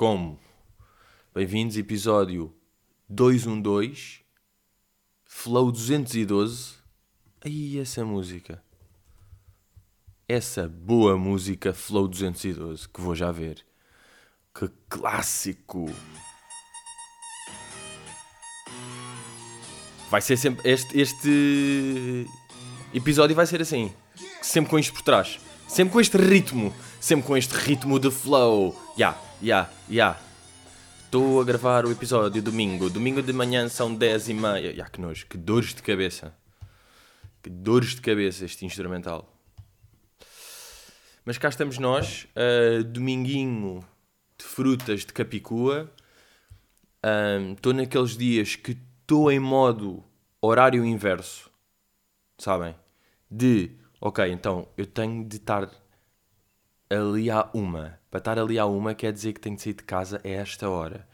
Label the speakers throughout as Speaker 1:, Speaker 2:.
Speaker 1: Como? Bem-vindos, episódio 212, Flow 212. Aí, essa música. Essa boa música Flow 212, que vou já ver. Que clássico! Vai ser sempre. Este, este episódio vai ser assim. Sempre com isto por trás. Sempre com este ritmo. Sempre com este ritmo de flow. Ya, ya, ya. Estou a gravar o episódio domingo. Domingo de manhã são 10 e meia. Ya, que nojo. Que dores de cabeça. Que dores de cabeça este instrumental. Mas cá estamos nós. Uh, dominguinho de frutas de Capicua. Estou um, naqueles dias que estou em modo horário inverso. Sabem? De ok, então eu tenho de estar ali à uma. Para estar ali à uma quer dizer que tenho de sair de casa a esta hora.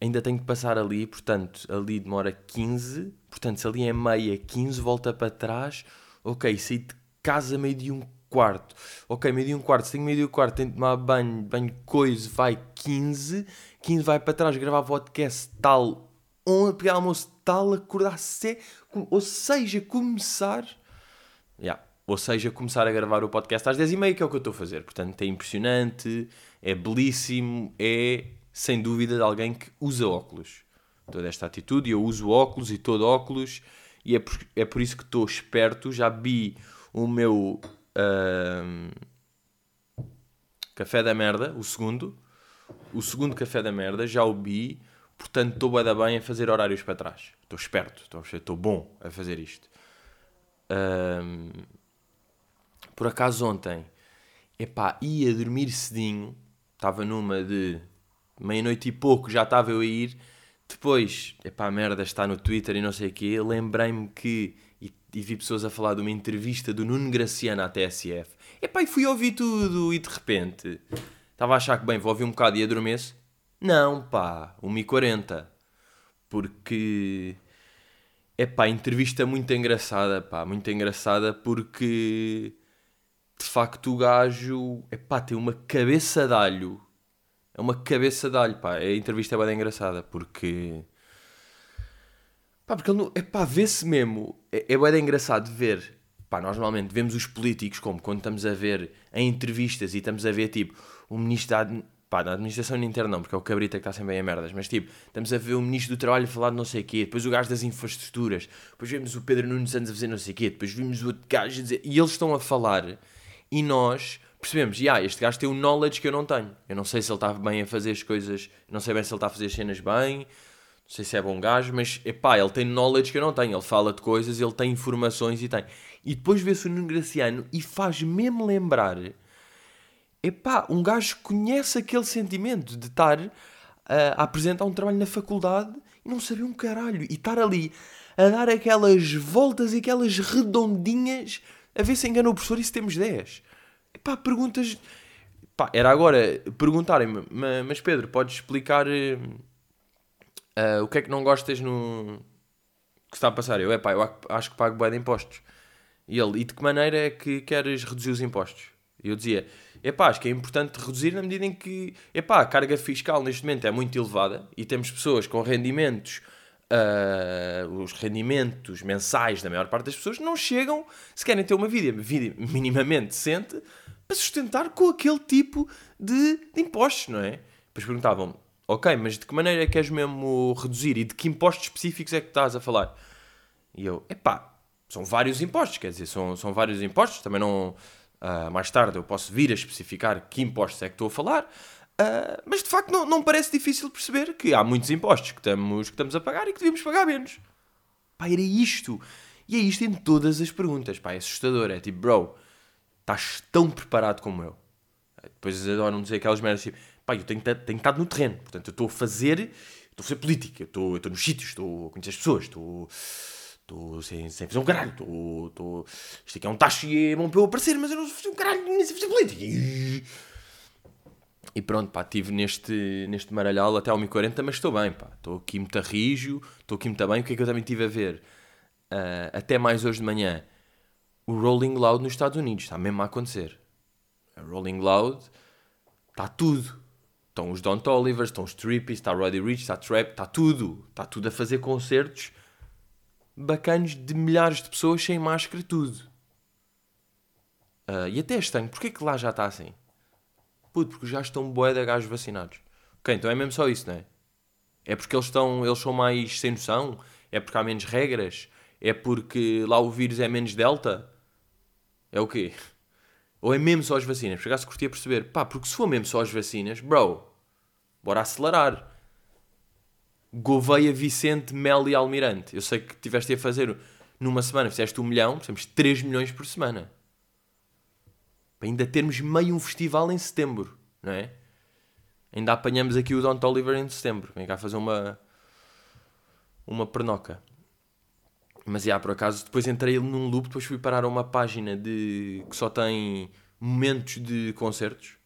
Speaker 1: Ainda tenho de passar ali, portanto, ali demora 15. Portanto, se ali é meia, 15, volta para trás. Ok, sair de casa meio de um quarto. Ok, meio de um quarto. Se tenho meio de um quarto, tenho de tomar banho, banho coisa, vai 15. 15 vai para trás, gravar podcast tal. Um, pegar almoço tal, acordar cedo. Ou seja, começar Yeah. Ou seja, começar a gravar o podcast às 10h30, que é o que eu estou a fazer. Portanto, é impressionante, é belíssimo, é sem dúvida de alguém que usa óculos. Toda esta atitude, eu uso óculos e todo óculos, e é por, é por isso que estou esperto. Já vi o meu uh, café da merda, o segundo. O segundo café da merda, já o vi, portanto estou bem, bem a fazer horários para trás. Estou esperto, estou, bom a fazer isto. Um, por acaso ontem, epá, ia dormir cedinho, estava numa de meia-noite e pouco, já estava eu a ir. Depois, epá, merda está no Twitter e não sei o quê. Lembrei-me que, e, e, vi pessoas a falar de uma entrevista do Nuno Graciano à TSF. Epá, e fui ouvir tudo e de repente estava a achar que, bem, vou ouvir um bocado e adormeço. Não, pá, 1h40. Porque é pá, entrevista muito engraçada, pá, muito engraçada porque de facto o gajo, é pá, tem uma cabeça de alho. É uma cabeça de alho, pá. A entrevista é bem engraçada porque. Pá, porque ele, é pá, vê-se mesmo. É, é bem engraçado ver. Pá, nós normalmente vemos os políticos como quando estamos a ver em entrevistas e estamos a ver tipo o ministro da pá, na administração interna não, porque é o cabrita que está sempre bem a merdas, mas tipo, estamos a ver o ministro do trabalho falar de não sei o quê, depois o gajo das infraestruturas, depois vemos o Pedro Nunes Santos a fazer não sei o quê, depois vimos o outro gajo a dizer, e eles estão a falar, e nós percebemos, ah, este gajo tem um knowledge que eu não tenho, eu não sei se ele está bem a fazer as coisas, não sei bem se ele está a fazer as cenas bem, não sei se é bom gajo, mas, epá, ele tem knowledge que eu não tenho, ele fala de coisas, ele tem informações e tem. E depois vê-se o Nuno Graciano e faz mesmo lembrar epá, um gajo conhece aquele sentimento de estar uh, a apresentar um trabalho na faculdade e não saber um caralho. E estar ali a dar aquelas voltas e aquelas redondinhas a ver se enganou o professor e se temos 10. Epá, perguntas... Pá, era agora perguntarem-me, mas Pedro, podes explicar uh, uh, o que é que não gostas no que está a passar? Eu, epá, eu acho que pago bem de impostos. E ele, e de que maneira é que queres reduzir os impostos? Eu dizia, epá, acho que é importante reduzir na medida em que, epá, a carga fiscal neste momento é muito elevada e temos pessoas com rendimentos, uh, os rendimentos mensais da maior parte das pessoas não chegam, se querem ter uma vida, vida minimamente decente, para sustentar com aquele tipo de, de impostos, não é? Depois perguntavam ok, mas de que maneira é que queres mesmo reduzir e de que impostos específicos é que estás a falar? E eu, epá, são vários impostos, quer dizer, são, são vários impostos, também não Uh, mais tarde eu posso vir a especificar que impostos é que estou a falar, uh, mas de facto não, não parece difícil perceber que há muitos impostos que estamos, que estamos a pagar e que devíamos pagar menos. Pá, era isto. E é isto em todas as perguntas. Pá, é assustador. É tipo, bro, estás tão preparado como eu. Depois adoram dizer aquelas merdas tipo, pá, eu tenho, tenho estado no terreno. Portanto, eu estou a fazer, estou a fazer política, eu estou, eu estou nos sítios, estou a conhecer as pessoas, estou Estou sem, sem fazer um caralho. Estou, estou... Isto aqui é um tacho e é bom para eu aparecer, mas eu não fazer um caralho, nem sei fazer política. E pronto, pá, estive neste, neste maralhal até ao 1040, mas estou bem, pá. Estou aqui muito rijo, estou aqui muito bem. O que é que eu também estive a ver? Uh, até mais hoje de manhã, o Rolling Loud nos Estados Unidos. Está mesmo a acontecer. a Rolling Loud, está tudo. Estão os Don Olivers, estão os Trippies, está Roddy Rich, está Trap, está tudo. Está tudo a fazer concertos bacanos de milhares de pessoas sem máscara, tudo. Uh, e até estranho, porquê que lá já está assim? Puto, porque já estão bué de gajos vacinados. Ok, então é mesmo só isso, não é? É porque eles, estão, eles são mais sem noção? É porque há menos regras? É porque lá o vírus é menos delta? É o quê? Ou é mesmo só as vacinas? Por acaso curtia perceber. Pá, porque se for mesmo só as vacinas, bro, bora acelerar. Gouveia, Vicente, Mel e Almirante. Eu sei que tiveste a fazer numa semana, fizeste um milhão, precisamos 3 milhões por semana. Para ainda termos meio um festival em setembro, não é? Ainda apanhamos aqui o Don Oliver em setembro. Vem cá fazer uma, uma pernoca. Mas, já, por acaso, depois entrei num loop, depois fui parar a uma página de que só tem momentos de concertos.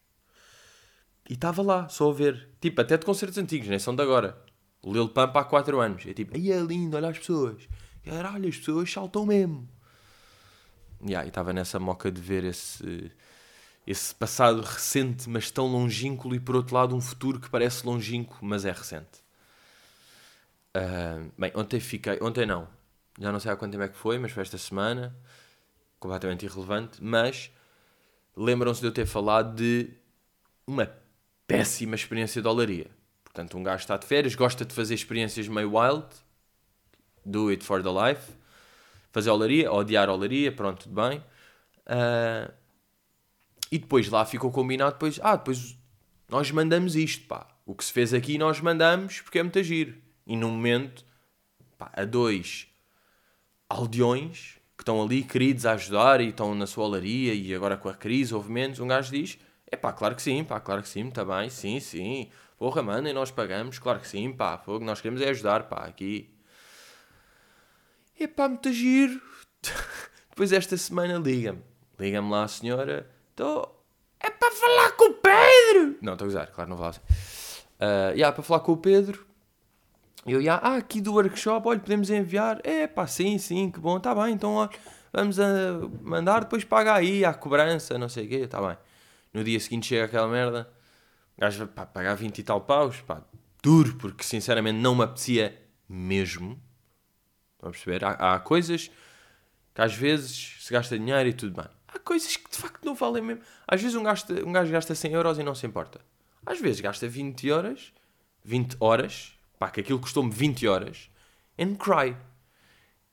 Speaker 1: E estava lá, só a ver. Tipo, até de concertos antigos, nem são de agora. O Lil Pump há 4 anos. É tipo, aí é lindo, olha as pessoas. Caralho, as pessoas saltam mesmo. Yeah, e estava nessa moca de ver esse, esse passado recente, mas tão longínquo, e por outro lado um futuro que parece longínquo, mas é recente. Uh, bem, ontem fiquei. Ontem não, já não sei há quanto tempo é que foi, mas foi esta semana, completamente irrelevante. Mas lembram-se de eu ter falado de uma péssima experiência de olaria. Portanto, um gajo está de férias, gosta de fazer experiências meio wild, do it for the life, fazer olaria, odiar olaria, pronto, tudo bem. Uh, e depois lá ficou combinado, depois, ah, depois nós mandamos isto, pá. O que se fez aqui nós mandamos porque é muito agir. E no momento, pá, a dois aldeões que estão ali queridos a ajudar e estão na sua olaria e agora com a crise houve menos, um gajo diz: é pá, claro que sim, pá, claro que sim, está bem, sim, sim, porra, mano, e nós pagamos, claro que sim, pá, fogo, nós queremos é ajudar, pá, aqui. É pá, muito giro. Depois esta semana liga-me, liga-me lá a senhora, estou. É para falar com o Pedro! Não, estou a usar, claro, não falar assim. Uh, yeah, para falar com o Pedro, eu ia, ah, aqui do workshop, olha, podemos enviar. É pá, sim, sim, que bom, tá bem, então ó, vamos a mandar, depois paga aí a cobrança, não sei o quê, tá bem. No dia seguinte chega aquela merda, o gajo vai pagar 20 e tal paus, pá, duro, porque sinceramente não me apetecia mesmo. Estão a perceber? Há, há coisas que às vezes se gasta dinheiro e tudo bem. Há coisas que de facto não valem mesmo. Às vezes um, gasto, um gajo gasta 100 euros e não se importa. Às vezes gasta 20 horas, 20 horas, pá, que aquilo custou-me 20 horas, and cry.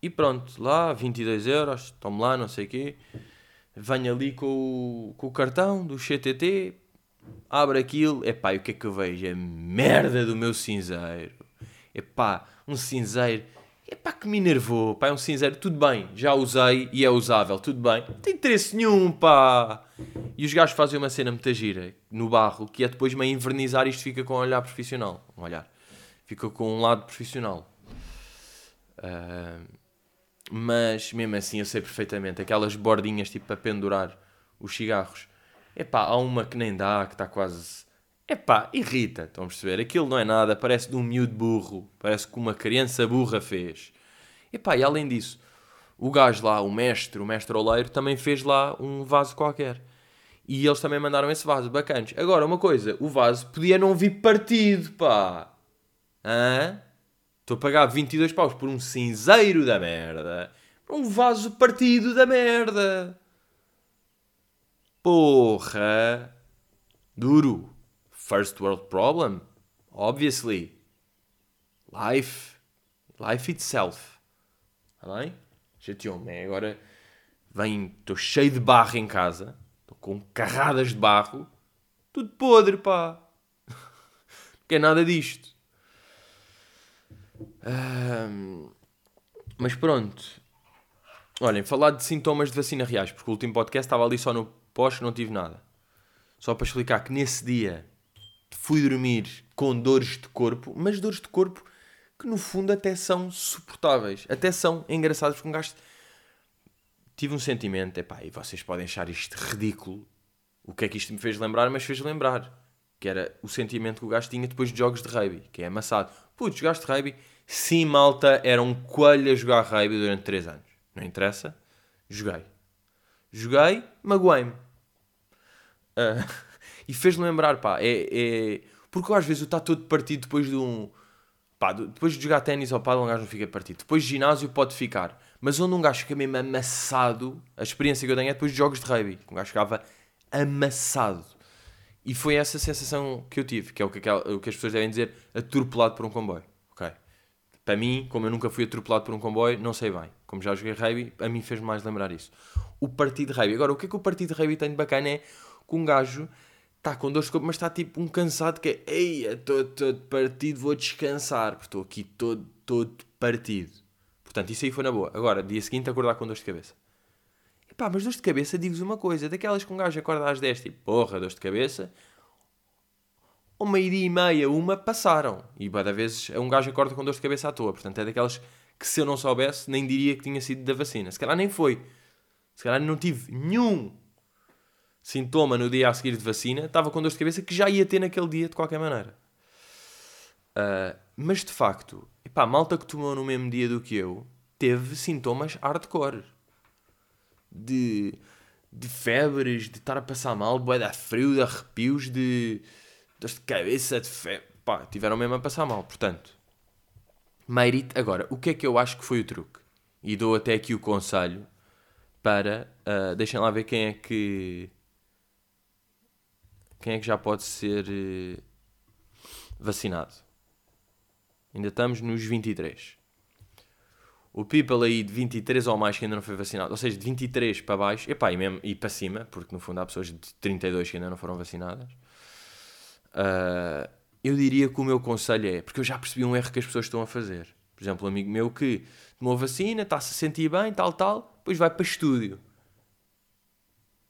Speaker 1: E pronto, lá, 22 euros, tomo lá, não sei o quê. Venho ali com o, com o cartão do CTT, abre aquilo, epá, e o que é que eu vejo? A merda do meu cinzeiro. Epá, um cinzeiro, epá, que me enervou, pá, é um cinzeiro, tudo bem, já usei e é usável, tudo bem. Não tem interesse nenhum, pá. E os gajos fazem uma cena muito gira, no barro, que é depois meio invernizar isto fica com um olhar profissional, um olhar ficou com um lado profissional. Uh, mas mesmo assim eu sei perfeitamente, aquelas bordinhas tipo para pendurar os cigarros. Epá, há uma que nem dá, que está quase. Epá, irrita, estão a perceber? Aquilo não é nada, parece de um miúdo burro, parece que uma criança burra fez. Epá, e além disso, o gajo lá, o mestre, o mestre oleiro, também fez lá um vaso qualquer. E eles também mandaram esse vaso, bacanas. Agora, uma coisa, o vaso podia não vir partido, pá. Hã? Estou a pagar 22 paus por um cinzeiro da merda. Por um vaso partido da merda. Porra. Duro. First world problem. Obviously. Life. Life itself. Está bem? Chateou-me. Agora vem. Estou cheio de barro em casa. Estou com carradas de barro. Tudo podre, pá. Não quer nada disto mas pronto. Olhem, falar de sintomas de vacina reais, porque o último podcast estava ali só no pós, não tive nada. Só para explicar que nesse dia fui dormir com dores de corpo, mas dores de corpo que no fundo até são suportáveis, até são engraçadas, porque um gajo tive um sentimento, epá, e vocês podem achar isto ridículo, o que é que isto me fez lembrar, mas fez lembrar, que era o sentimento que o gajo tinha depois de jogos de rugby, que é amassado. Putz, jogaste rugby? Sim, malta, era um coelho a jogar rugby durante 3 anos. Não interessa. Joguei. Joguei, magoei-me. Uh, e fez-me lembrar, pá, é, é... Porque às vezes eu está todo partido depois de um... Pá, depois de jogar ténis ou pá, um gajo não fica partido. Depois de ginásio pode ficar. Mas onde um gajo fica mesmo amassado, a experiência que eu tenho é depois de jogos de rugby. Um gajo ficava amassado. E foi essa sensação que eu tive, que é o que, o que as pessoas devem dizer, atropelado por um comboio. Ok? Para mim, como eu nunca fui atropelado por um comboio, não sei bem. Como já joguei rugby, a mim fez mais lembrar isso. O partido de rugby. Agora, o que é que o partido de rugby tem de bacana é que um gajo está com dores de corpo, mas está tipo um cansado que é, ei, estou todo partido, vou descansar, porque estou aqui todo, todo partido. Portanto, isso aí foi na boa. Agora, dia seguinte, acordar com dores de cabeça. Pá, mas dores de cabeça, digo-vos uma coisa, daquelas que um gajo acorda às 10, tipo, porra, dores de cabeça, ou meio-dia e meia, uma, passaram. E cada vezes um gajo acorda com dores de cabeça à toa. Portanto, é daquelas que se eu não soubesse, nem diria que tinha sido da vacina. Se calhar nem foi. Se calhar não tive nenhum sintoma no dia a seguir de vacina, estava com dores de cabeça que já ia ter naquele dia de qualquer maneira. Uh, mas de facto, epá, a malta que tomou no mesmo dia do que eu teve sintomas hardcore de, de febres, de estar a passar mal, de frio, de arrepios, de dores de cabeça, de febre. Pá, tiveram mesmo a passar mal. Portanto, mérito. Agora, o que é que eu acho que foi o truque? E dou até aqui o conselho para. Uh, deixem lá ver quem é que. Quem é que já pode ser uh, vacinado. Ainda estamos nos 23 o people aí de 23 ou mais que ainda não foi vacinado, ou seja, de 23 para baixo, epá, e, mesmo, e para cima, porque no fundo há pessoas de 32 que ainda não foram vacinadas, uh, eu diria que o meu conselho é, porque eu já percebi um erro que as pessoas estão a fazer. Por exemplo, um amigo meu que tomou vacina, está-se a sentir bem, tal, tal, depois vai para estúdio.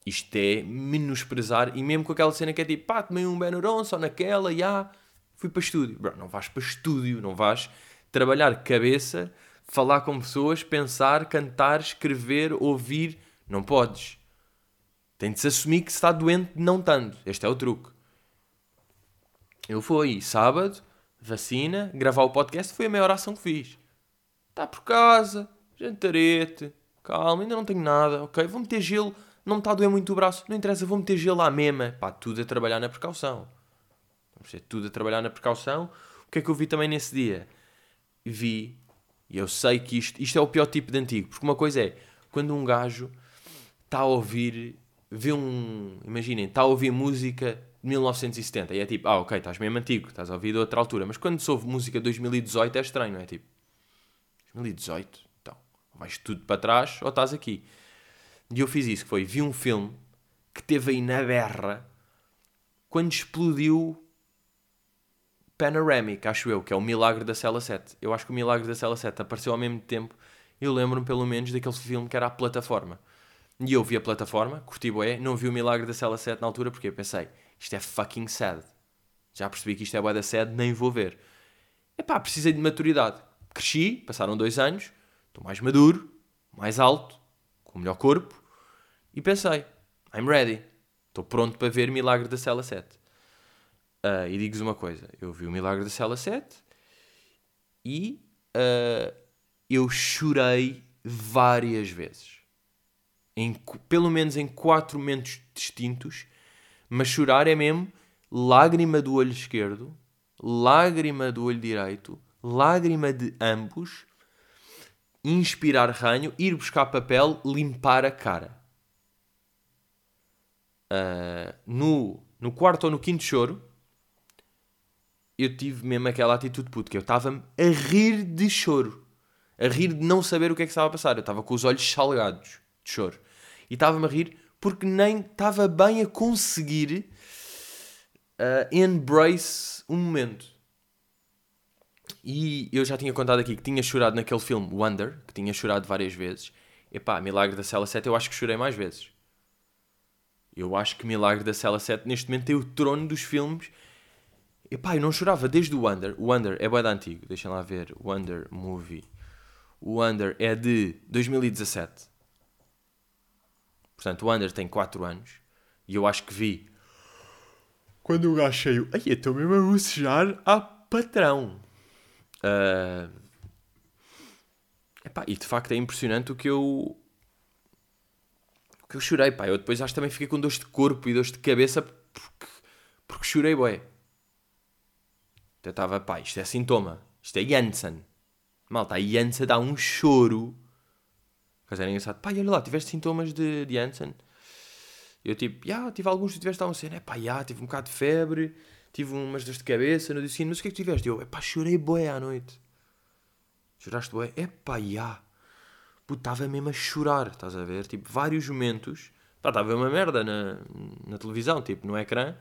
Speaker 1: Isto é menosprezar, e mesmo com aquela cena que é tipo, pá, tomei um Benuron só naquela, já, fui para estúdio. Bro, não vais para estúdio, não vais trabalhar cabeça falar com pessoas, pensar, cantar, escrever, ouvir. Não podes. Tem de se assumir que se está doente não tanto. Este é o truque. Eu fui sábado, vacina, gravar o podcast foi a maior ação que fiz. Está por casa, jantarete, calma, ainda não tenho nada, ok? Vou meter gelo, não me está a doer muito o braço, não interessa, vou meter gelo à mema. Pá, tudo a trabalhar na precaução. Vamos tudo a trabalhar na precaução. O que é que eu vi também nesse dia? Vi e eu sei que isto, isto é o pior tipo de antigo, porque uma coisa é quando um gajo está a ouvir, vê um. Imaginem, está a ouvir música de 1970 e é tipo, ah, ok, estás mesmo antigo, estás a ouvir de outra altura, mas quando se ouve música de 2018 é estranho, não é? Tipo, 2018, então, vais tudo para trás ou estás aqui. E eu fiz isso, que foi, vi um filme que teve aí na berra quando explodiu Panoramic, acho eu, que é o Milagre da Cela 7. Eu acho que o Milagre da Cela 7 apareceu ao mesmo tempo. Eu lembro-me pelo menos daquele filme que era a plataforma. E eu vi a plataforma, curti boé, não vi o Milagre da Cela 7 na altura porque eu pensei, isto é fucking sad. Já percebi que isto é boé da sad, nem vou ver. Epá, precisei de maturidade. Cresci, passaram dois anos, estou mais maduro, mais alto, com melhor corpo, e pensei, I'm ready. Estou pronto para ver Milagre da Cela 7. Uh, e digo-vos uma coisa: eu vi o Milagre da Cela 7 e uh, eu chorei várias vezes. Em, pelo menos em quatro momentos distintos. Mas chorar é mesmo lágrima do olho esquerdo, lágrima do olho direito, lágrima de ambos, inspirar ranho, ir buscar papel, limpar a cara. Uh, no, no quarto ou no quinto choro, eu tive mesmo aquela atitude puto, que eu estava-me a rir de choro. A rir de não saber o que é que estava a passar. Eu estava com os olhos salgados de choro. E estava-me a rir porque nem estava bem a conseguir uh, embrace um momento. E eu já tinha contado aqui que tinha chorado naquele filme Wonder, que tinha chorado várias vezes. Epá, Milagre da Cela 7 eu acho que chorei mais vezes. Eu acho que Milagre da Cela 7 neste momento tem o trono dos filmes Epá, eu não chorava desde o Wonder. O Wonder é bué antigo. Deixem lá ver. Wonder Movie. O Wonder é de 2017. Portanto, o Wonder tem 4 anos. E eu acho que vi. Quando o gajo cheio. Ai, eu estou mesmo a bocejar a patrão. Uh... Epá, e de facto é impressionante o que eu. Que eu chorei, pá. Eu depois acho que também fiquei com dores de corpo e dores de cabeça porque, porque chorei, boé. Eu estava, pá, isto é sintoma. Isto é Janssen. Malta, a Janssen dá um choro. Mas era engraçado. Pá, olha lá, tiveste sintomas de, de Janssen? Eu tipo, já, yeah, tive alguns, tu tiveste alguma cena. É pá, já, yeah, tive um bocado de febre, tive umas dores de cabeça no dia seguinte, mas o que é que tiveste? Eu, é pá, chorei boé à noite. Choraste boé? É pá, já. Puta, estava mesmo a chorar, estás a ver? Tipo, vários momentos. Pá, estava uma merda na, na televisão, tipo, no ecrã.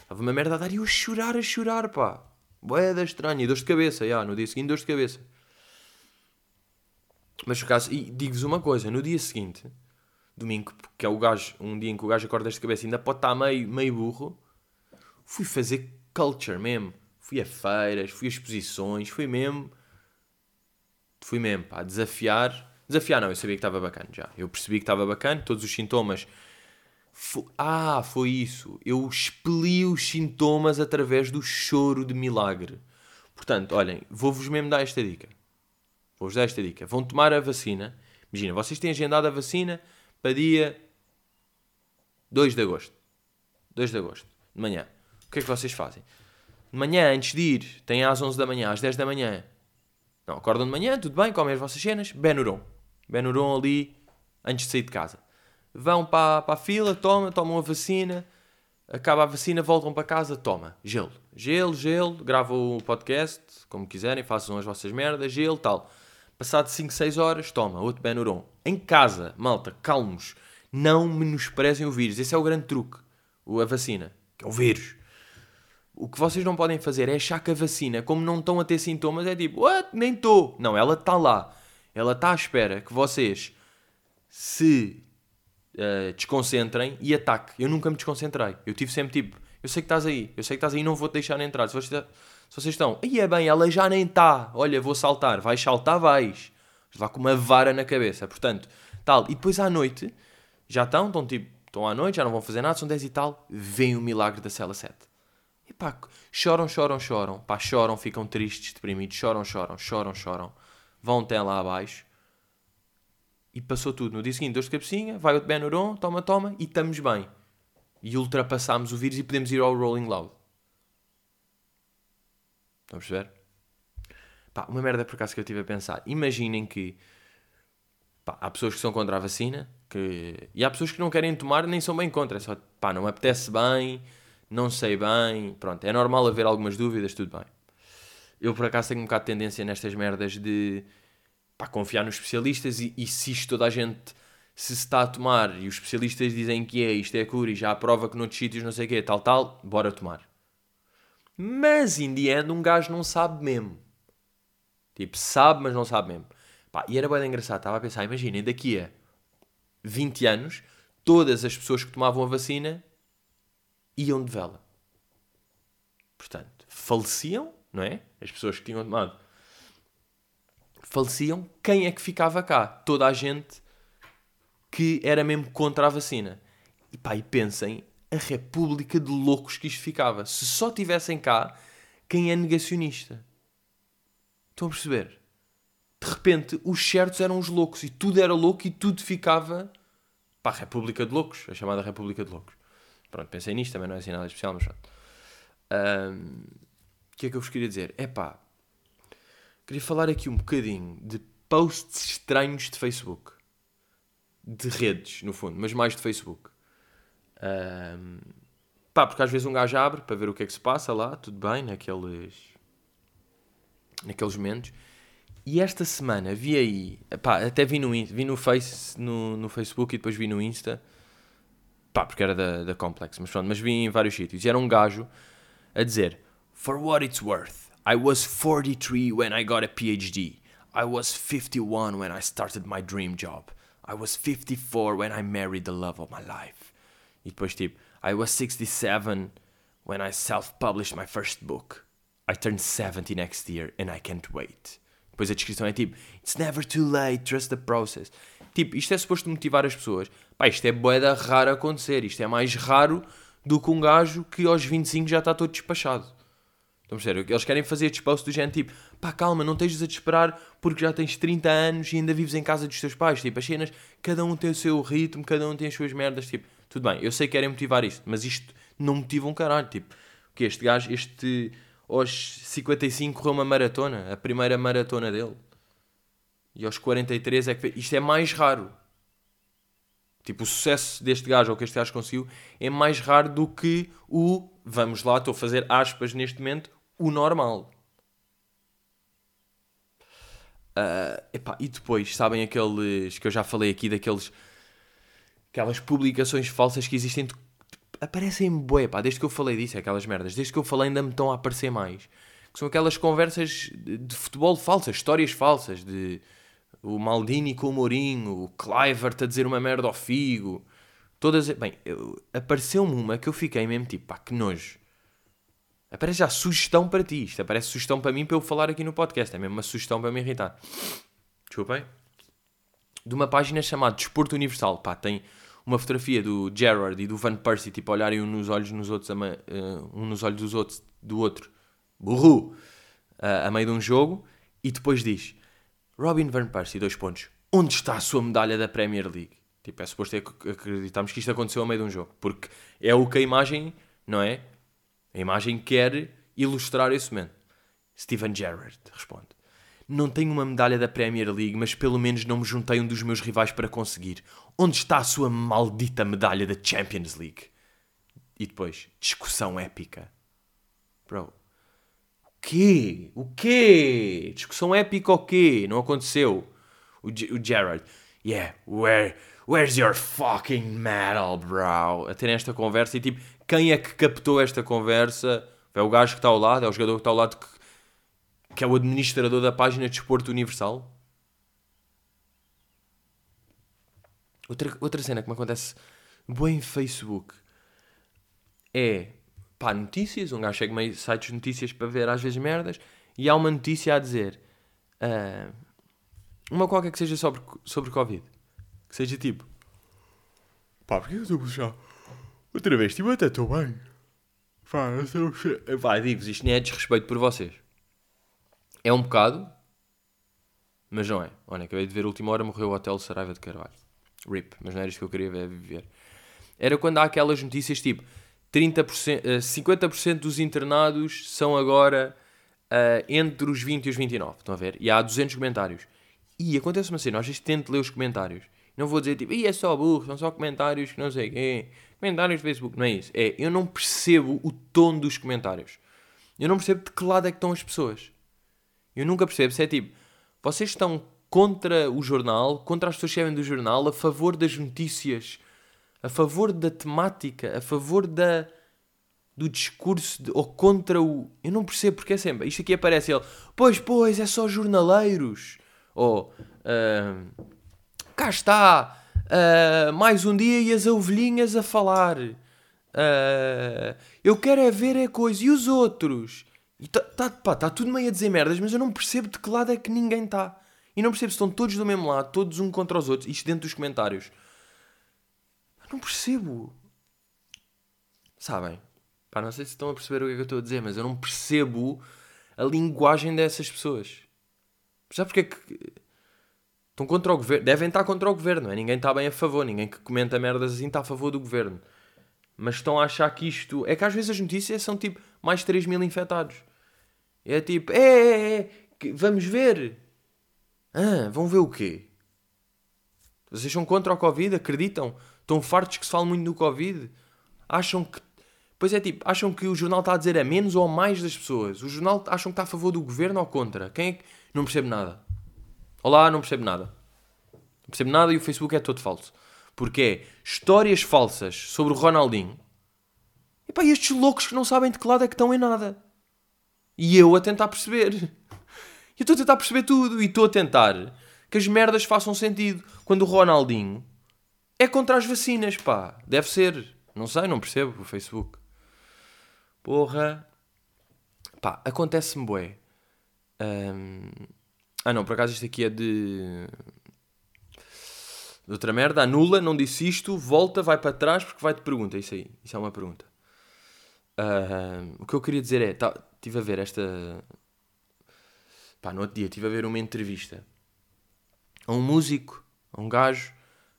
Speaker 1: Estava uma merda a dar e eu a chorar, a chorar, pá. Boé da estranha. E dores de cabeça, já, no dia seguinte, dores de cabeça. Mas por acaso, e digo-vos uma coisa, no dia seguinte, domingo, que é o gajo, um dia em que o gajo acorda de cabeça ainda pode estar meio, meio burro, fui fazer culture mesmo. Fui a feiras, fui a exposições, fui mesmo. Fui mesmo, pá, desafiar. Desafiar não, eu sabia que estava bacana já. Eu percebi que estava bacana, todos os sintomas. ah, foi isso. Eu expeli os sintomas através do choro de milagre. Portanto, olhem, vou-vos mesmo dar esta dica. Vou-vos dar esta dica. Vão tomar a vacina. Imagina, vocês têm agendado a vacina para dia 2 de agosto. 2 de agosto, de manhã. O que é que vocês fazem? De manhã, antes de ir, têm às 11 da manhã, às 10 da manhã. Não, acordam de manhã, tudo bem, comem as vossas cenas. Benuron. Benuron ali, antes de sair de casa. Vão para, para a fila, tomam, tomam a vacina. Acaba a vacina, voltam para casa, toma. Gelo. Gelo, gelo. Gravam o podcast, como quiserem, façam as vossas merdas, gelo, tal. Passado 5, 6 horas, toma, outro Benuron. Em casa, malta, calmos. Não menosprezem o vírus. Esse é o grande truque. A vacina. Que é o vírus. O que vocês não podem fazer é achar que a vacina, como não estão a ter sintomas, é tipo, what? Nem estou. Não, ela está lá. Ela está à espera que vocês se uh, desconcentrem e ataquem. Eu nunca me desconcentrei. Eu tive sempre tipo, eu sei que estás aí, eu sei que estás aí, não vou-te deixar entrar. Se vocês, se vocês estão, aí é bem, ela já nem está. Olha, vou saltar. Vais saltar, vais. Vá com uma vara na cabeça. Portanto, tal. E depois à noite, já estão, estão tipo, estão à noite, já não vão fazer nada, são 10 e tal. Vem o milagre da cela 7. E pá, choram, choram, choram. Pá, choram, ficam tristes, deprimidos. Choram, choram, choram, choram. Vão até lá abaixo. E passou tudo. No dia seguinte, dor de cabecinha, vai o Benuron, toma, toma, e estamos bem. E ultrapassámos o vírus e podemos ir ao Rolling Loud. Estão a perceber? Pá, uma merda por acaso que eu estive a pensar. Imaginem que pá, há pessoas que são contra a vacina que... e há pessoas que não querem tomar nem são bem contra. É só, pá, não me apetece bem, não sei bem. Pronto, é normal haver algumas dúvidas, tudo bem. Eu por acaso tenho um bocado de tendência nestas merdas de pá, confiar nos especialistas e, e se isto toda a gente se está a tomar e os especialistas dizem que é, isto é cura e já há prova que noutros sítios não sei o quê, tal, tal, bora tomar. Mas, in the end, um gajo não sabe mesmo. Tipo, sabe, mas não sabe mesmo. Pá, e era bem engraçado, estava a pensar, imaginem, daqui a 20 anos, todas as pessoas que tomavam a vacina iam de vela. Portanto, faleciam, não é? As pessoas que tinham tomado faleciam. Quem é que ficava cá? Toda a gente que era mesmo contra a vacina. E pá, e pensem a república de loucos que isto ficava. Se só tivessem cá quem é negacionista. Estão a perceber? De repente, os certos eram os loucos e tudo era louco e tudo ficava para a República de Loucos, a chamada República de Loucos. Pronto, pensei nisto, também não é assim nada especial, mas pronto. O que é que eu vos queria dizer? É pá, queria falar aqui um bocadinho de posts estranhos de Facebook. De redes, no fundo, mas mais de Facebook. Um, pá, porque às vezes um gajo abre para ver o que é que se passa lá, tudo bem, naqueles, naqueles momentos. E esta semana vi aí, pá, até vi no, vi no, face, no, no Facebook e depois vi no Insta, pá, porque era da, da Complex, mas pronto, mas vi em vários sítios. E era um gajo a dizer: For what it's worth, I was 43 when I got a PhD. I was 51 when I started my dream job. I was 54 when I married the love of my life. E depois tipo, I was 67 when I self-published my first book. I turned 70 next year and I can't wait. Depois a descrição é tipo, it's never too late, trust the process. Tipo, isto é suposto motivar as pessoas. Pá, isto é boeda raro acontecer. Isto é mais raro do que um gajo que aos 25 já está todo despachado. Estão a? Eles querem fazer disposto do género tipo, pá, calma, não estejas a desesperar porque já tens 30 anos e ainda vives em casa dos teus pais. Tipo, as cenas, cada um tem o seu ritmo, cada um tem as suas merdas. Tipo, tudo bem, eu sei que querem motivar isto, mas isto não motiva um caralho. Tipo, que este gajo, este aos 55 correu uma maratona, a primeira maratona dele. E aos 43 é que. Isto é mais raro. Tipo, o sucesso deste gajo, ou que este gajo conseguiu, é mais raro do que o. Vamos lá, estou a fazer aspas neste momento, o normal. Uh, epá, e depois, sabem aqueles que eu já falei aqui, daqueles. aquelas publicações falsas que existem. Aparecem bué, pá, desde que eu falei disso, aquelas merdas, desde que eu falei ainda me estão a aparecer mais. Que são aquelas conversas de, de futebol falsas, histórias falsas, de o Maldini com o Mourinho, o Clivert a dizer uma merda ao Figo. Todas. Bem, apareceu-me uma que eu fiquei mesmo tipo, pá, que nojo. Aparece já sugestão para ti. Isto aparece sugestão para mim para eu falar aqui no podcast. É mesmo uma sugestão para me irritar. Desculpem. De uma página chamada Desporto Universal. Pá, tem uma fotografia do Gerard e do Van Persie, tipo, olharem um nos olhos nos outros, uh, um nos olhos dos outros, do outro, burro, a meio de um jogo, e depois diz Robin Van Persie, dois pontos. Onde está a sua medalha da Premier League? Tipo, é suposto acreditarmos que isto aconteceu a meio de um jogo. Porque é o que a imagem, não é? A imagem quer ilustrar esse momento. Steven Gerrard responde. Não tenho uma medalha da Premier League, mas pelo menos não me juntei um dos meus rivais para conseguir. Onde está a sua maldita medalha da Champions League? E depois, discussão épica. Bro, quê? O quê? Discussão épica o quê? Não aconteceu. O, G o. Yeah, where, where's your fucking medal, bro? A ter esta conversa e tipo, quem é que captou esta conversa? É o gajo que está ao lado? É o jogador que está ao lado que, que é o administrador da página de Desporto Universal? Outra, outra cena que me acontece bem em Facebook é pá, notícias, um gajo chega meio sites de notícias para ver às vezes merdas, e há uma notícia a dizer uh, uma qualquer que seja sobre, sobre Covid. Que seja tipo, pá, porque eu estou a puxar outra vez, tipo, até estou bem. Pá, eu estou... Pá, digo-vos, isto nem é desrespeito por vocês. É um bocado, mas não é. Olha, acabei de ver, a última hora morreu o Hotel Saraiva de Carvalho. RIP, mas não era isto que eu queria ver. Era quando há aquelas notícias tipo 30%, 50% eh, dos internados são agora uh, entre os 20 e os 29. Estão a ver? E há 200 comentários. E acontece uma cena, às vezes tento ler os comentários. Não vou dizer tipo, é só burro, são só comentários que não sei quê. Comentários do Facebook. Não é isso. É, eu não percebo o tom dos comentários. Eu não percebo de que lado é que estão as pessoas. Eu nunca percebo se é tipo, vocês estão contra o jornal, contra as pessoas que escrevem do jornal, a favor das notícias a favor da temática, a favor da, do discurso de, ou contra o. Eu não percebo porque é sempre. Isto aqui aparece ele, pois, pois, é só jornaleiros. Ou uh, cá está, uh, mais um dia e as ovelhinhas a falar. Uh, eu quero é ver é coisa. E os outros? E tá, tá, tá tudo meio a dizer merdas, mas eu não percebo de que lado é que ninguém está. E não percebo se estão todos do mesmo lado, todos um contra os outros, isto dentro dos comentários. Não percebo. Sabem? Pá, não sei se estão a perceber o que é que eu estou a dizer, mas eu não percebo a linguagem dessas pessoas. Sabe porque é que. Estão contra o governo. Devem estar contra o governo, é? Ninguém está bem a favor. Ninguém que comenta merdas assim está a favor do governo. Mas estão a achar que isto. É que às vezes as notícias são tipo mais 3 mil infectados. É tipo, é, é, é, vamos ver. Ah, vão ver o quê? Vocês são contra o Covid? Acreditam? Estão fartos que se fala muito do Covid? Acham que. Pois é, tipo, acham que o jornal está a dizer a menos ou a mais das pessoas? O jornal acham que está a favor do governo ou contra? Quem é que. Não percebe nada. Olá, não percebe nada. Não percebe nada e o Facebook é todo falso. Porque é histórias falsas sobre o Ronaldinho. E pá, estes loucos que não sabem de que lado é que estão em nada. E eu a tentar perceber. Eu estou a tentar perceber tudo e estou a tentar que as merdas façam sentido. Quando o Ronaldinho é contra as vacinas, pá. Deve ser. Não sei, não percebo o Facebook. Porra. Pá, acontece-me bué. Um... Ah não, por acaso isto aqui é de... de... outra merda. Anula, não disse isto, volta, vai para trás porque vai-te pergunta. Isso aí, isso é uma pergunta. Uh, o que eu queria dizer é, tá, estive a ver esta. Pá, no outro dia estive a ver uma entrevista a um músico, a um gajo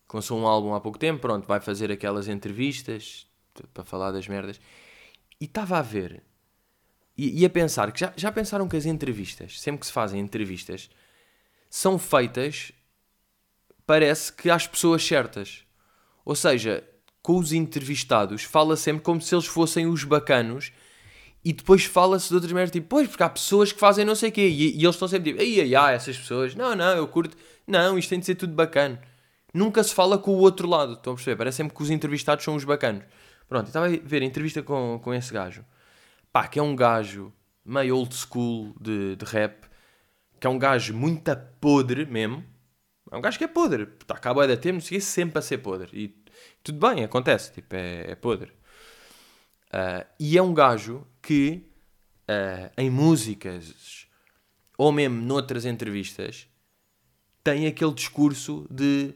Speaker 1: que lançou um álbum há pouco tempo, pronto, vai fazer aquelas entrevistas para falar das merdas. E estava a ver e, e, a pensar que já, já pensaram que as entrevistas, sempre que se fazem entrevistas, são feitas, parece que às pessoas certas. Ou seja, com os entrevistados, fala sempre como se eles fossem os bacanos e depois fala-se de outras merdas, tipo, pois, porque há pessoas que fazem não sei o quê e, e eles estão sempre tipo, ai, ai, ai, essas pessoas, não, não, eu curto, não, isto tem de ser tudo bacana. Nunca se fala com o outro lado, estão a perceber? Parece sempre que os entrevistados são os bacanos. Pronto, estava a ver a entrevista com, com esse gajo pá, que é um gajo meio old school de, de rap, que é um gajo muito podre mesmo. É um gajo que é podre, está cá a da tempo, sempre a ser podre. E tudo bem, acontece, tipo, é, é podre. Uh, e é um gajo que, uh, em músicas ou mesmo noutras entrevistas, tem aquele discurso de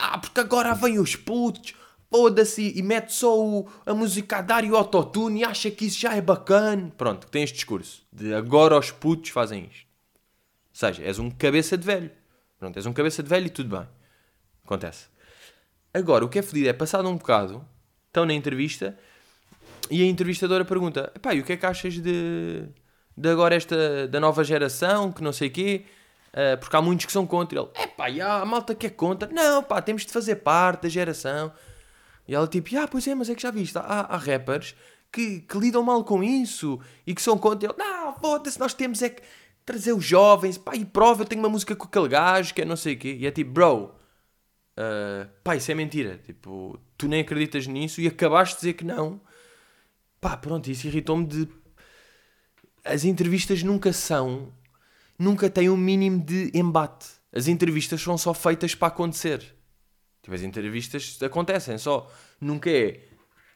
Speaker 1: ah, porque agora vêm os putos, foda-se e mete só o, a música a dar e o autotune e acha que isso já é bacana. Pronto, tem este discurso de agora os putos fazem isto. Ou seja, és um cabeça de velho. Pronto, és um cabeça de velho e tudo bem. Acontece. Agora, o que é fodido é, passado um bocado, estão na entrevista e a entrevistadora pergunta: e o que é que achas de, de agora esta, da nova geração, que não sei quê? Uh, porque há muitos que são contra. Ele, é pá, a malta que é contra. Não, pá, temos de fazer parte da geração. E ela tipo, ah, pois é, mas é que já viste, há, há rappers que, que lidam mal com isso e que são contra ele. Não, foda-se, nós temos é que trazer os jovens, pá, e prova, eu tenho uma música com aquele gajo que é não sei o quê. E é tipo, bro, uh, pá, isso é mentira. Tipo, tu nem acreditas nisso e acabaste de dizer que não. Pá, pronto, isso irritou-me de. As entrevistas nunca são. Nunca têm um mínimo de embate. As entrevistas são só feitas para acontecer. Tipo, as entrevistas acontecem só. Nunca é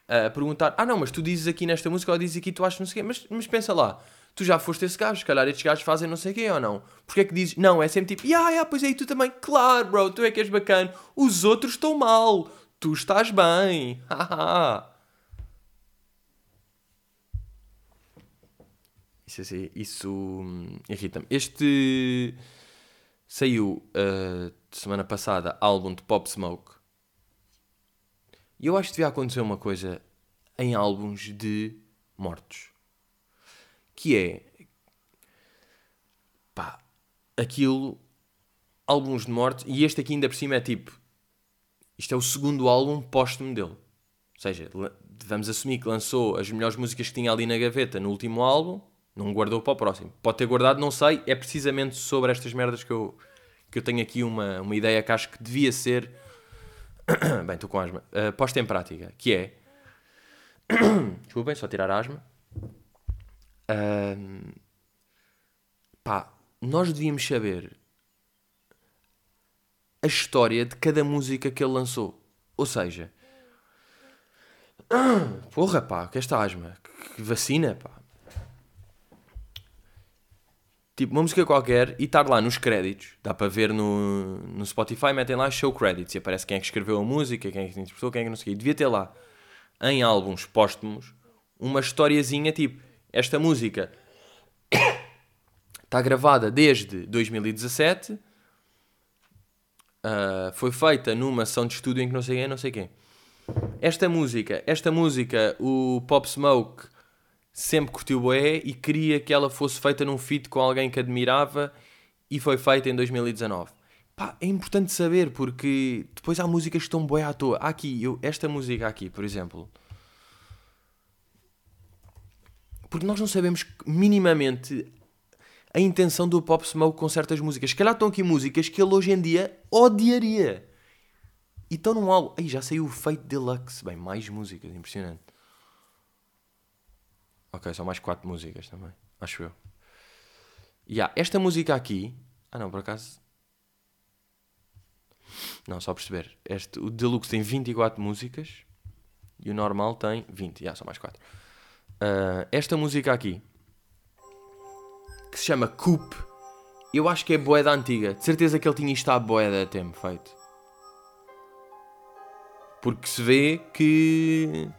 Speaker 1: uh, perguntar, ah não, mas tu dizes aqui nesta música ou dizes aqui tu achas não sei o quê. Mas, mas pensa lá, tu já foste esse gajo, se calhar estes gajos fazem não sei o quê ou não. Porquê é que dizes, não, é sempre tipo, ah, yeah, pois aí tu também, claro, bro, tu é que és bacana. Os outros estão mal, tu estás bem. Haha. isso, assim, isso hum, irrita-me. Este saiu uh, semana passada álbum de Pop Smoke. E eu acho que devia acontecer uma coisa em álbuns de mortos. Que é. Pá, aquilo. Álbuns de morte. E este aqui ainda por cima é tipo. Isto é o segundo álbum póstumo dele. Ou seja, vamos assumir que lançou as melhores músicas que tinha ali na gaveta no último álbum. Não guardou para o próximo. Pode ter guardado, não sei. É precisamente sobre estas merdas que eu, que eu tenho aqui uma, uma ideia que acho que devia ser. Bem, estou com asma. Uh, posta em prática, que é. Desculpem, só tirar a asma. Uh, pá, nós devíamos saber a história de cada música que ele lançou. Ou seja, porra, pá, que esta asma, que vacina, pá. Tipo uma música qualquer e estar lá nos créditos. Dá para ver no, no Spotify, metem lá show credits e aparece quem é que escreveu a música, quem é que interpretou, quem é que não sei quê. Devia ter lá, em álbuns póstumos, uma historiazinha tipo: esta música está gravada desde 2017, uh, ah, foi feita numa sessão de estúdio em que não sei quem, não sei quem. Esta música, esta música, o Pop Smoke sempre curtiu bué e queria que ela fosse feita num feat com alguém que admirava e foi feita em 2019. Pá, é importante saber porque depois há músicas que estão bué à toa. Há aqui, eu, esta música aqui, por exemplo. Porque nós não sabemos minimamente a intenção do Pop Smoke com certas músicas. Se calhar estão aqui músicas que ele hoje em dia odiaria. E estão num álbum. Aí já saiu o Fate Deluxe. Bem, mais músicas, impressionante. Ok, são mais quatro músicas também. Acho eu. E yeah, esta música aqui. Ah não, por acaso. Não, só perceber. Este, o Deluxe tem 24 músicas e o normal tem 20. Já, yeah, são mais 4. Uh, esta música aqui, que se chama Coop, eu acho que é boeda antiga. De certeza que ele tinha isto à boeda a tempo feito. Porque se vê que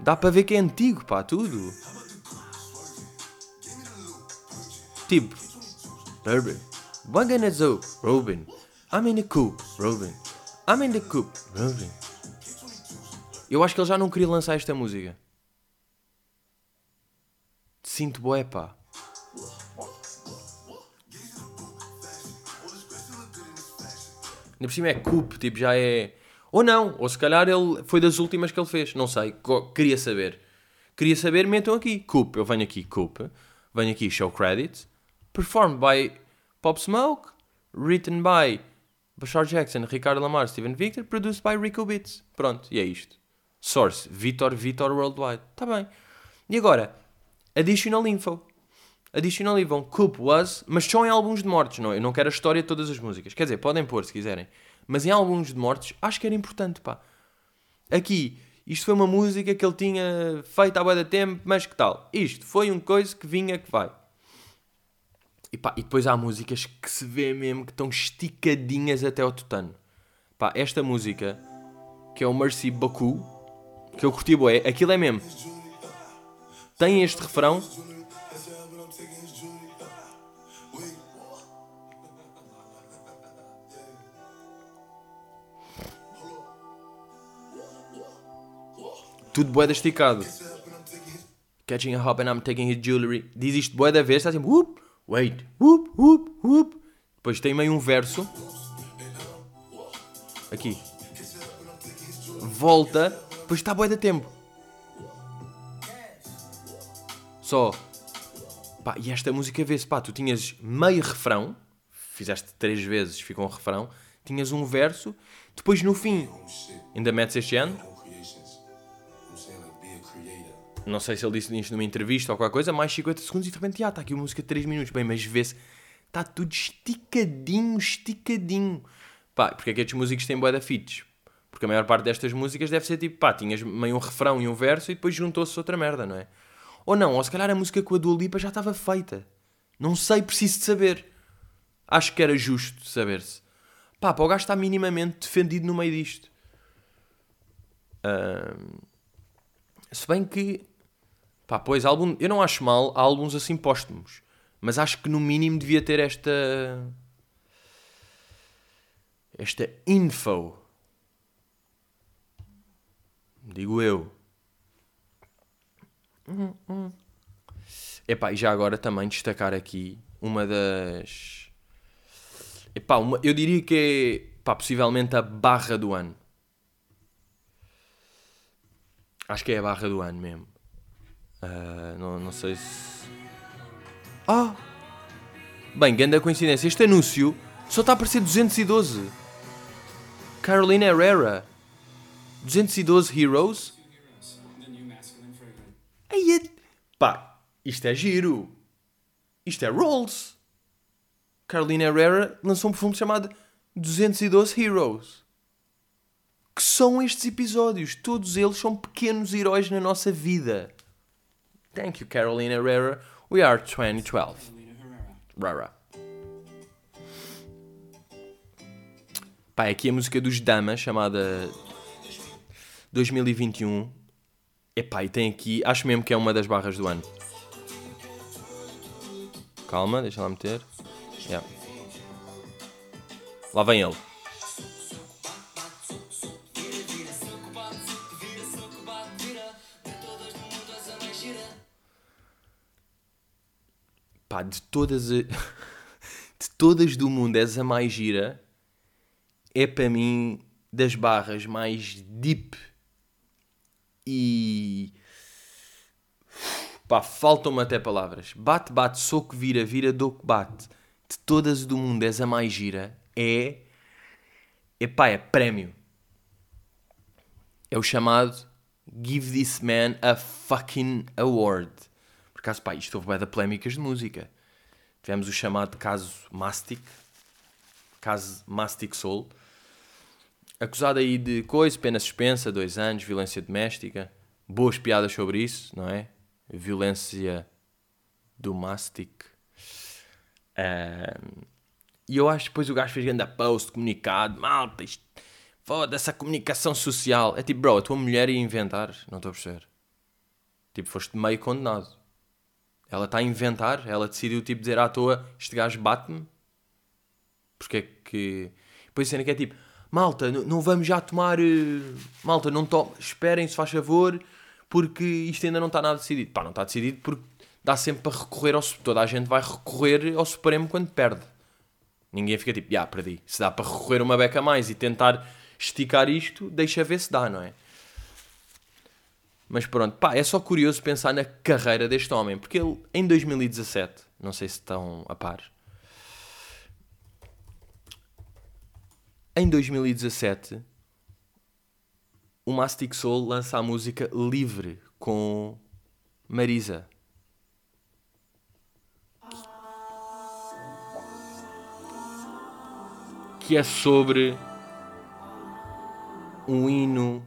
Speaker 1: Dá para ver que é antigo, pá, tudo. Tipo, Ruben, one gonna Ruben. I'm in the coop, Ruben. I'm in the coop, Ruben. Eu acho que ele já não queria lançar esta música. Sinto boé, pá. Ainda por cima é Coop, tipo, já é. Ou não, ou se calhar ele foi das últimas que ele fez, não sei, queria saber. Queria saber, metam aqui, Coop, eu venho aqui, Coop, venho aqui, show credit, performed by Pop Smoke, written by Bashar Jackson, Ricardo Lamar, Steven Victor, produced by Rico Beats. Pronto, e é isto. Source, Vitor Vitor Worldwide. Está bem. E agora, additional info. Additional info, Coop was, mas só em álbuns de mortes, não? Eu não quero a história de todas as músicas. Quer dizer, podem pôr se quiserem. Mas em álbuns de mortes, acho que era importante, pá. Aqui, isto foi uma música que ele tinha feito há bué tempo, mas que tal? Isto foi uma coisa que vinha que vai. E, pá, e depois há músicas que se vê mesmo que estão esticadinhas até ao tutano. Pá, esta música, que é o Mercy Baku, que eu curti bué, aquilo é mesmo. Tem este refrão tudo boeda esticado. Catching a hop and I'm taking his jewelry. Diz isto boeda vez, está assim, whoop, wait, whoop, whoop, whoop. Depois tem meio um verso. Aqui. Volta, depois está boeda tempo. Só. Pá, e esta música vê-se, pá, tu tinhas meio refrão, fizeste três vezes, ficou um refrão, tinhas um verso, depois no fim, ainda metes este ano, não sei se ele disse isto numa entrevista ou qualquer coisa, mais 50 segundos e de repente, ah, está aqui uma música de 3 minutos. Bem, mas vê-se, está tudo esticadinho, esticadinho. Pá, porque é que estes músicos têm boa da? Porque a maior parte destas músicas deve ser tipo, pá, tinhas meio um refrão e um verso e depois juntou-se outra merda, não é? Ou não, ou se calhar a música com a Dua Lipa já estava feita. Não sei, preciso de saber. Acho que era justo saber-se. Pá, para o gajo estar minimamente defendido no meio disto. Uh, se bem que Pá, pois, álbum, eu não acho mal álbuns assim póstumos, mas acho que no mínimo devia ter esta. esta info. Digo eu. Epá, e já agora também destacar aqui uma das. Epá, uma, eu diria que é pá, possivelmente a barra do ano. Acho que é a barra do ano mesmo. Uh, não, não sei se. Ah! Bem, grande coincidência. Este anúncio só está a aparecer 212. Carolina Herrera. 212 Heroes. Aí é... Pá, isto é giro. Isto é Rolls. Carolina Herrera lançou um perfume chamado 212 Heroes. Que são estes episódios? Todos eles são pequenos heróis na nossa vida. Thank you, Carolina Herrera. We are 2012. Rara. Pá, aqui a música dos Damas, chamada 2021. Epá, e tem aqui, acho mesmo que é uma das barras do ano. Calma, deixa lá meter. Yeah. Lá vem ele. Pá, de todas, a... de todas do mundo, és a mais gira, é para mim das barras mais deep e. Pá, faltam-me até palavras. Bate, bate, soco, vira, vira, que bate. De todas do mundo, és a mais gira. É. É pá, é prémio. É o chamado Give This Man a Fucking Award. Por acaso, pá, isto houve bem da polémicas de música. Tivemos o chamado caso Mastic, caso Mastic Soul, acusado aí de coisa, pena suspensa, dois anos, violência doméstica, boas piadas sobre isso, não é? Violência do Mastic. E eu acho que depois o gajo fez grande post, comunicado, malta, foda-se a comunicação social. É tipo, bro, a tua mulher ia inventar, não estou a perceber. Tipo, foste meio condenado. Ela está a inventar, ela decidiu tipo dizer à toa, este gajo bate-me. Porque é que. Depois a cena que é tipo, malta, não vamos já tomar. Uh... Malta, não to... esperem, se faz favor, porque isto ainda não está nada decidido. Pá, não está decidido porque dá sempre para recorrer ao. Toda a gente vai recorrer ao Supremo quando perde. Ninguém fica tipo, já, yeah, perdi. Se dá para recorrer uma beca a mais e tentar esticar isto, deixa ver se dá, não é? Mas pronto, pá, é só curioso pensar na carreira deste homem, porque ele em 2017, não sei se estão a par, em 2017 o Mastic Soul lança a música Livre com Marisa. Que é sobre um hino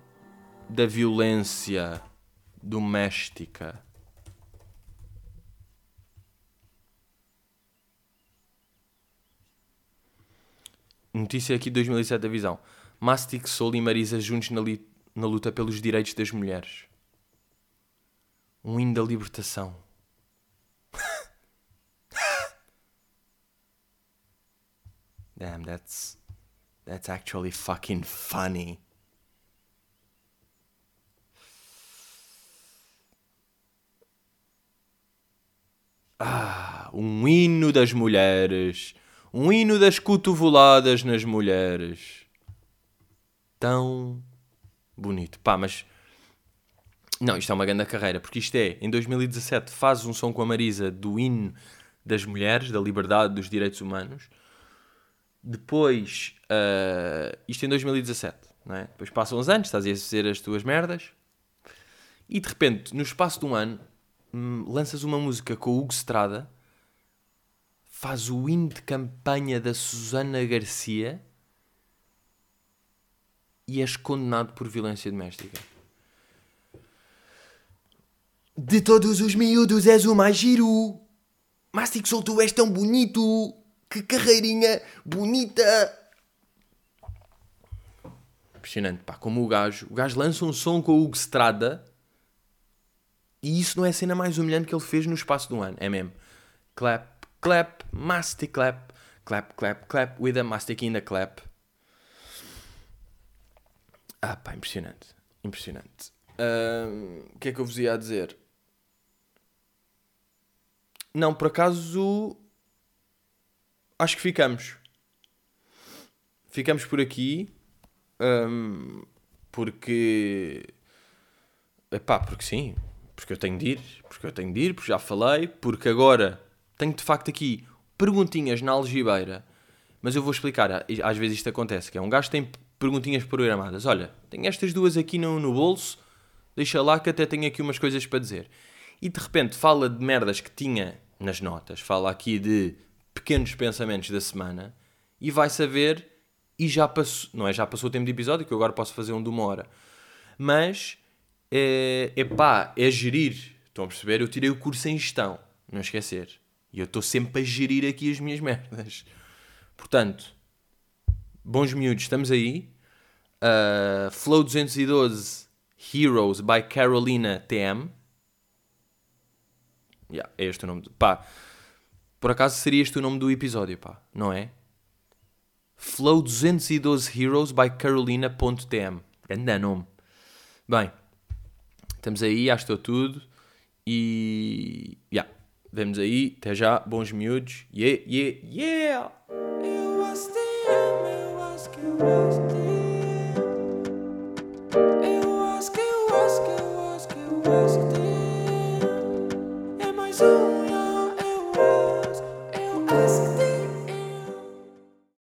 Speaker 1: da violência doméstica. Notícia aqui de 2007 da Visão. Mastic Soul e Marisa juntos na, na luta pelos direitos das mulheres. Um hino da libertação. Damn, that's that's actually fucking funny. Ah, um hino das mulheres. Um hino das cotoveladas nas mulheres. Tão bonito. Pá, mas. Não, isto é uma grande carreira, porque isto é, em 2017 faz um som com a Marisa do hino das mulheres, da liberdade, dos direitos humanos. Depois, uh, isto em 2017, não é? Depois passam uns anos, estás a fazer as tuas merdas. E de repente, no espaço de um ano, lanças uma música com o Hugo Strada, faz o hino de campanha da Susana Garcia e és condenado por violência doméstica. De todos os miúdos és o mais giro. Mastic Soul, tu és tão bonito. Que carreirinha bonita. Impressionante, pá. Como o gajo. O gajo lança um som com o Hugo Strada e isso não é a cena mais humilhante que ele fez no espaço de um ano. É mesmo. Clap, clap, mastic clap. Clap, clap, clap with a mastic in the clap. Ah pá, impressionante. Impressionante. O que é que eu vos ia dizer? Não, por acaso. Acho que ficamos. Ficamos por aqui. Um, porque. Epá, porque sim porque eu tenho de ir, porque eu tenho de ir, porque já falei, porque agora tenho de facto aqui perguntinhas na algibeira, mas eu vou explicar, às vezes isto acontece, que é um gajo tem perguntinhas programadas, olha, tenho estas duas aqui no, no bolso, deixa lá que até tenho aqui umas coisas para dizer. E de repente fala de merdas que tinha nas notas, fala aqui de pequenos pensamentos da semana, e vai saber, e já passou, não é já passou o tempo de episódio, que eu agora posso fazer um de uma hora, mas é, epá, é gerir. Estão a perceber? Eu tirei o curso em gestão, não esquecer. E eu estou sempre a gerir aqui as minhas merdas. Portanto, bons miúdos, estamos aí. Uh, Flow 212 Heroes by Carolina TM. Yeah, é este o nome. Pá, por acaso seria este o nome do episódio, pá, não é? Flow 212 Heroes by Carolina.tm. Grande nome. Bem, Estamos aí, acho que estou tudo. E. Yeah. Vemos aí. Até já. Bons miúdos. Yeah, yeah, yeah!